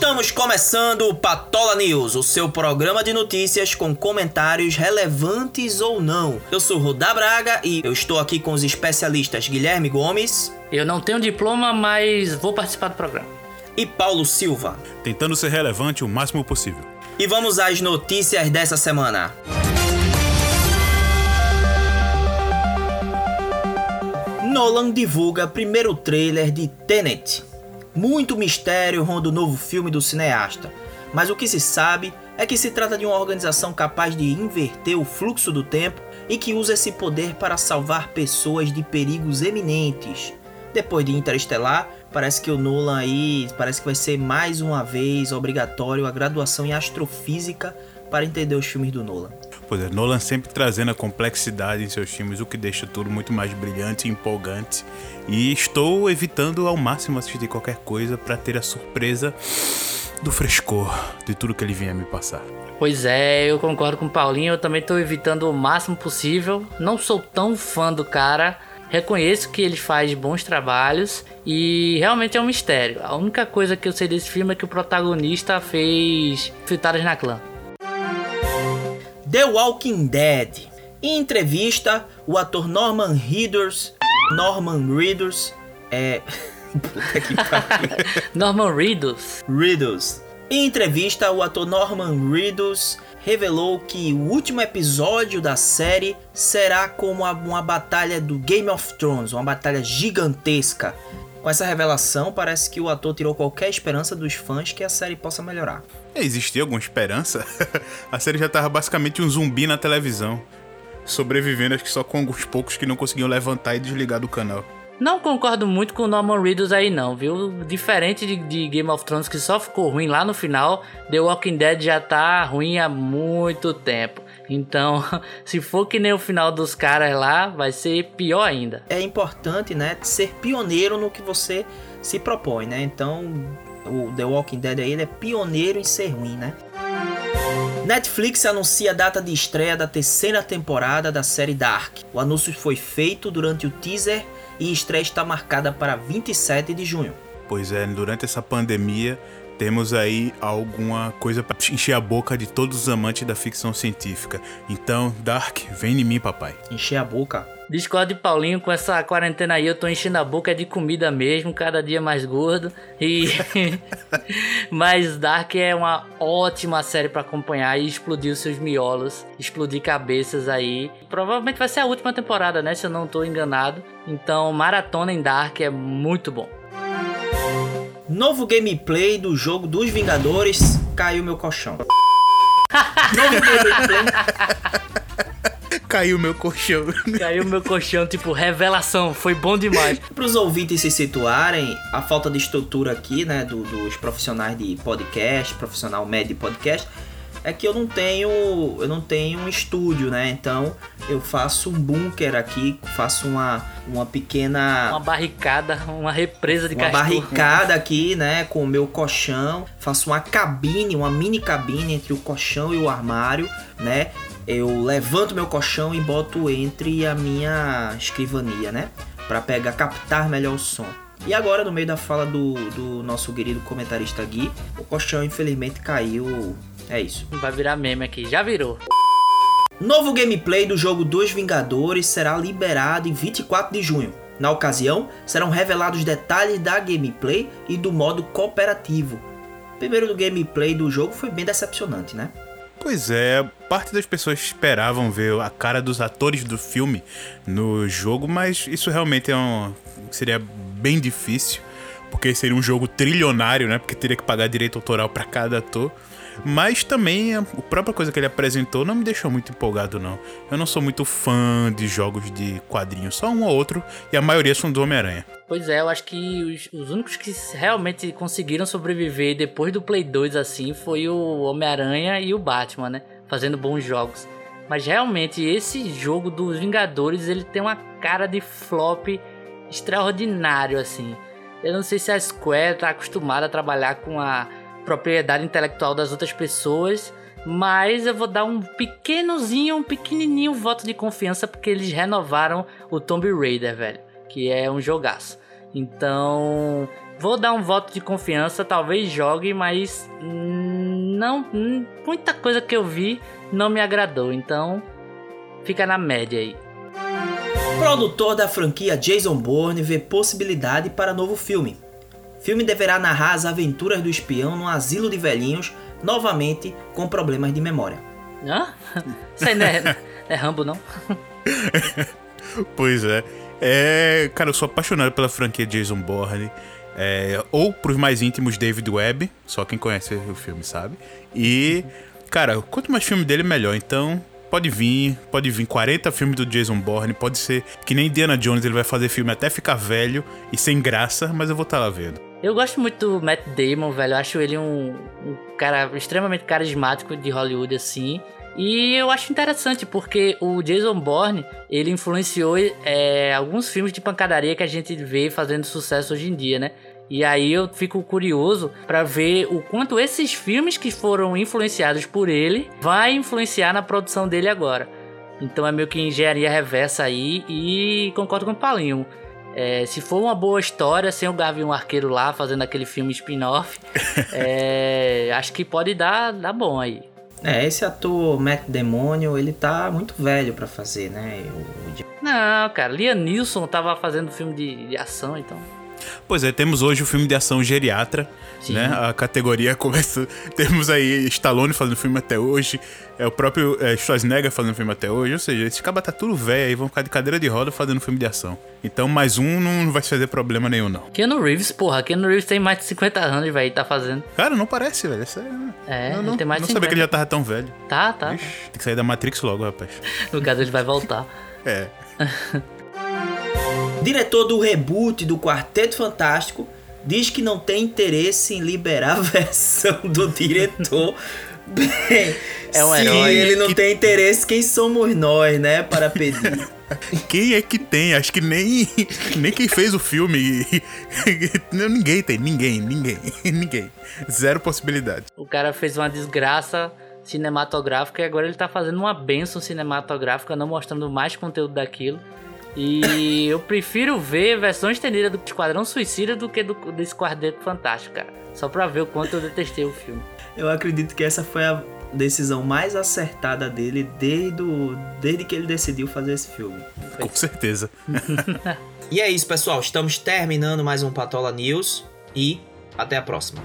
Estamos começando o Patola News, o seu programa de notícias com comentários relevantes ou não. Eu sou Rodá Braga e eu estou aqui com os especialistas Guilherme Gomes. Eu não tenho diploma, mas vou participar do programa. E Paulo Silva. Tentando ser relevante o máximo possível. E vamos às notícias dessa semana. Nolan divulga primeiro trailer de Tenet. Muito mistério ronda o novo filme do cineasta, mas o que se sabe é que se trata de uma organização capaz de inverter o fluxo do tempo e que usa esse poder para salvar pessoas de perigos eminentes. Depois de Interestelar, parece que o Nolan aí parece que vai ser mais uma vez obrigatório a graduação em astrofísica para entender os filmes do Nolan. Pois é, Nolan sempre trazendo a complexidade em seus filmes, o que deixa tudo muito mais brilhante e empolgante. E estou evitando ao máximo assistir qualquer coisa para ter a surpresa do frescor de tudo que ele vinha me passar. Pois é, eu concordo com o Paulinho, eu também estou evitando o máximo possível. Não sou tão fã do cara, reconheço que ele faz bons trabalhos e realmente é um mistério. A única coisa que eu sei desse filme é que o protagonista fez Fritadas na Clã. The Walking Dead. Em entrevista, o ator Norman Reedus, Norman Reedus, é Puta que Norman Reedus. Reedus. Em entrevista, o ator Norman Reedus revelou que o último episódio da série será como uma batalha do Game of Thrones, uma batalha gigantesca. Com essa revelação, parece que o ator tirou qualquer esperança dos fãs que a série possa melhorar. Existia alguma esperança? a série já estava basicamente um zumbi na televisão, sobrevivendo acho que só com alguns poucos que não conseguiam levantar e desligar do canal. Não concordo muito com o Norman Reedus aí não, viu? Diferente de, de, Game of Thrones que só ficou ruim lá no final, The Walking Dead já tá ruim há muito tempo. Então, se for que nem o final dos caras lá, vai ser pior ainda. É importante, né, ser pioneiro no que você se propõe, né? Então, o The Walking Dead aí ele é pioneiro em ser ruim, né? Netflix anuncia a data de estreia da terceira temporada da série Dark. O anúncio foi feito durante o teaser e estreia está marcada para 27 de junho. Pois é, durante essa pandemia temos aí alguma coisa para encher a boca de todos os amantes da ficção científica. Então, Dark, vem em mim, papai. Encher a boca. Discordo de Paulinho, com essa quarentena aí eu tô enchendo a boca de comida mesmo, cada dia mais gordo. E mas Dark é uma ótima série para acompanhar e explodir os seus miolos, explodir cabeças aí. Provavelmente vai ser a última temporada, né, se eu não tô enganado. Então, maratona em Dark é muito bom. Novo gameplay do jogo dos Vingadores caiu meu colchão. Novo gameplay. Caiu meu colchão. Caiu meu colchão, tipo, revelação, foi bom demais. Para os ouvintes se situarem, a falta de estrutura aqui, né, do, dos profissionais de podcast, profissional médio de podcast, é que eu não tenho eu não tenho um estúdio, né? Então eu faço um bunker aqui, faço uma, uma pequena uma barricada, uma represa de uma barricada aqui, né, com o meu colchão, faço uma cabine, uma mini cabine entre o colchão e o armário, né? Eu levanto meu colchão e boto entre a minha escrivania, né? Para pegar captar melhor o som. E agora, no meio da fala do, do nosso querido comentarista Gui, o colchão infelizmente caiu é isso. Vai virar meme aqui, já virou. Novo gameplay do jogo dos Vingadores será liberado em 24 de junho. Na ocasião, serão revelados detalhes da gameplay e do modo cooperativo. Primeiro do gameplay do jogo foi bem decepcionante, né? Pois é, parte das pessoas esperavam ver a cara dos atores do filme no jogo, mas isso realmente é um, seria bem difícil, porque seria um jogo trilionário, né? Porque teria que pagar direito autoral para cada ator. Mas também a própria coisa que ele apresentou não me deixou muito empolgado, não. Eu não sou muito fã de jogos de quadrinhos, só um ou outro, e a maioria são do Homem-Aranha. Pois é, eu acho que os, os, únicos que realmente conseguiram sobreviver depois do Play 2 assim foi o Homem-Aranha e o Batman, né? Fazendo bons jogos. Mas realmente esse jogo dos Vingadores, ele tem uma cara de flop extraordinário assim. Eu não sei se a Square tá acostumada a trabalhar com a propriedade intelectual das outras pessoas, mas eu vou dar um pequenozinho, um pequenininho voto de confiança porque eles renovaram o Tomb Raider, velho, que é um jogaço. Então, vou dar um voto de confiança, talvez jogue, mas não muita coisa que eu vi não me agradou, então fica na média aí. Produtor da franquia Jason Bourne vê possibilidade para novo filme. filme deverá narrar as aventuras do espião num asilo de velhinhos, novamente com problemas de memória. Hã? Isso aí não é, não é Rambo, não? pois é. É, cara, eu sou apaixonado pela franquia Jason Bourne. É, ou pros mais íntimos, David Webb. Só quem conhece o filme sabe. E, cara, quanto mais filme dele, melhor. Então, pode vir, pode vir 40 filmes do Jason Bourne, pode ser que nem Indiana Jones, ele vai fazer filme até ficar velho e sem graça, mas eu vou estar tá lá vendo. Eu gosto muito do Matt Damon, velho. Eu acho ele um, um cara extremamente carismático de Hollywood, assim. E eu acho interessante porque o Jason Bourne ele influenciou é, alguns filmes de pancadaria que a gente vê fazendo sucesso hoje em dia, né? E aí eu fico curioso para ver o quanto esses filmes que foram influenciados por ele vai influenciar na produção dele agora. Então é meio que engenharia reversa aí e concordo com o Paulinho. É, se for uma boa história, sem o Gavião Arqueiro lá fazendo aquele filme spin-off, é, acho que pode dar, dar bom aí. É, esse ator Matt Demônio, ele tá muito velho para fazer, né? O... Não, cara, Liam Neeson tava fazendo filme de, de ação, então. Pois é, temos hoje o filme de ação geriatra, Sim. né? A categoria começa. Temos aí Stallone fazendo filme até hoje, é o próprio é, Schwarzenegger fazendo filme até hoje, ou seja, esses cabas tá tudo velho aí, vão ficar de cadeira de roda fazendo filme de ação. Então mais um não vai fazer problema nenhum, não. Keanu Reeves, porra, Keanu Reeves tem mais de 50 anos, velho, tá fazendo. Cara, não parece, velho. Isso é, é não, não, tem mais de Não sabia que ele já tava tão velho. Tá, tá. Ixi, tem que sair da Matrix logo, rapaz. no caso, ele vai voltar. é. Diretor do reboot do Quarteto Fantástico diz que não tem interesse em liberar a versão do diretor. Bem, é um se herói. ele não que... tem interesse, quem somos nós, né, para pedir? Quem é que tem? Acho que nem, nem quem fez o filme. ninguém tem, ninguém, ninguém, ninguém. Zero possibilidade. O cara fez uma desgraça cinematográfica e agora ele tá fazendo uma benção cinematográfica, não mostrando mais conteúdo daquilo. E eu prefiro ver versão estendida do Esquadrão Suicida do que do, desse Quarteto Fantástico, cara. Só pra ver o quanto eu detestei o filme. Eu acredito que essa foi a decisão mais acertada dele desde, o, desde que ele decidiu fazer esse filme. Com certeza. e é isso, pessoal. Estamos terminando mais um Patola News e até a próxima.